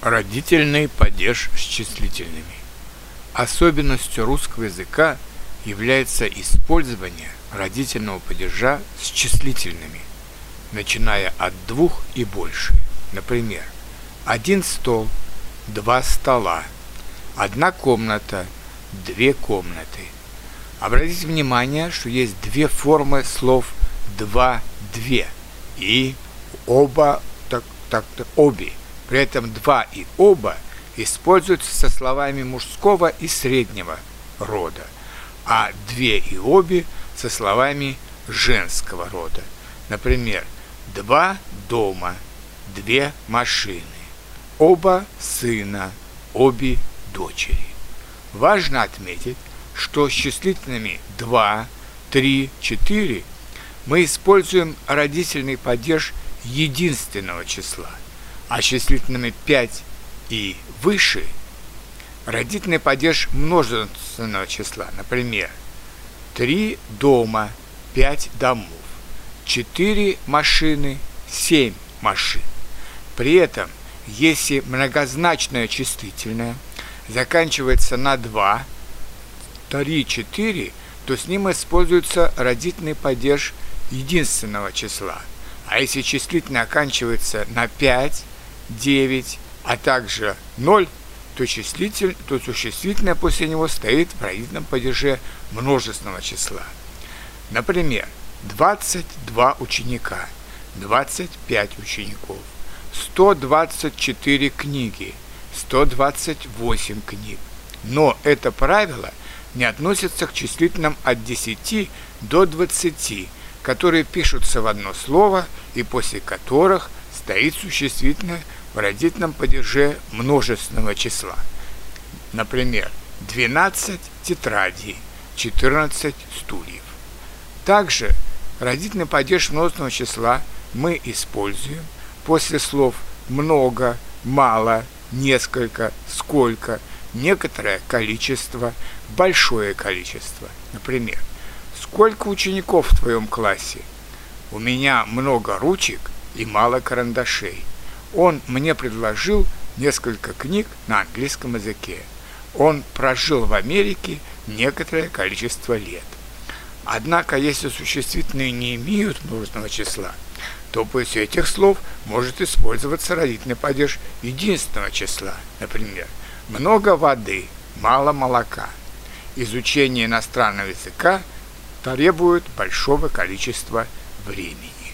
Родительный падеж с числительными. Особенностью русского языка является использование родительного падежа с числительными, начиная от двух и больше. Например, один стол, два стола, одна комната, две комнаты. Обратите внимание, что есть две формы слов два, две и оба, так, так, обе. При этом два и оба используются со словами мужского и среднего рода, а две и обе со словами женского рода. Например, два дома, две машины, оба сына, обе дочери. Важно отметить, что с числительными 2, 3, 4 мы используем родительный падеж единственного числа – а числительными 5 и выше родительный падеж множественного числа. Например, 3 дома, 5 домов, 4 машины, 7 машин. При этом, если многозначное числительное заканчивается на 2, 3, 4, то с ним используется родительный падеж единственного числа. А если числительное оканчивается на 5, 9, а также 0, то, числитель, то существительное после него стоит в родительном падеже множественного числа. Например, 22 ученика, 25 учеников, 124 книги, 128 книг. Но это правило не относится к числительным от 10 до 20, которые пишутся в одно слово и после которых стоит существительное в родительном падеже множественного числа. Например, 12 тетрадей, 14 стульев. Также родительный падеж множественного числа мы используем после слов много, мало, несколько, сколько, некоторое количество, большое количество. Например, сколько учеников в твоем классе? У меня много ручек и мало карандашей. Он мне предложил несколько книг на английском языке. Он прожил в Америке некоторое количество лет. Однако, если существительные не имеют множественного числа, то после этих слов может использоваться родительный падеж единственного числа. Например, много воды, мало молока. Изучение иностранного языка требует большого количества времени.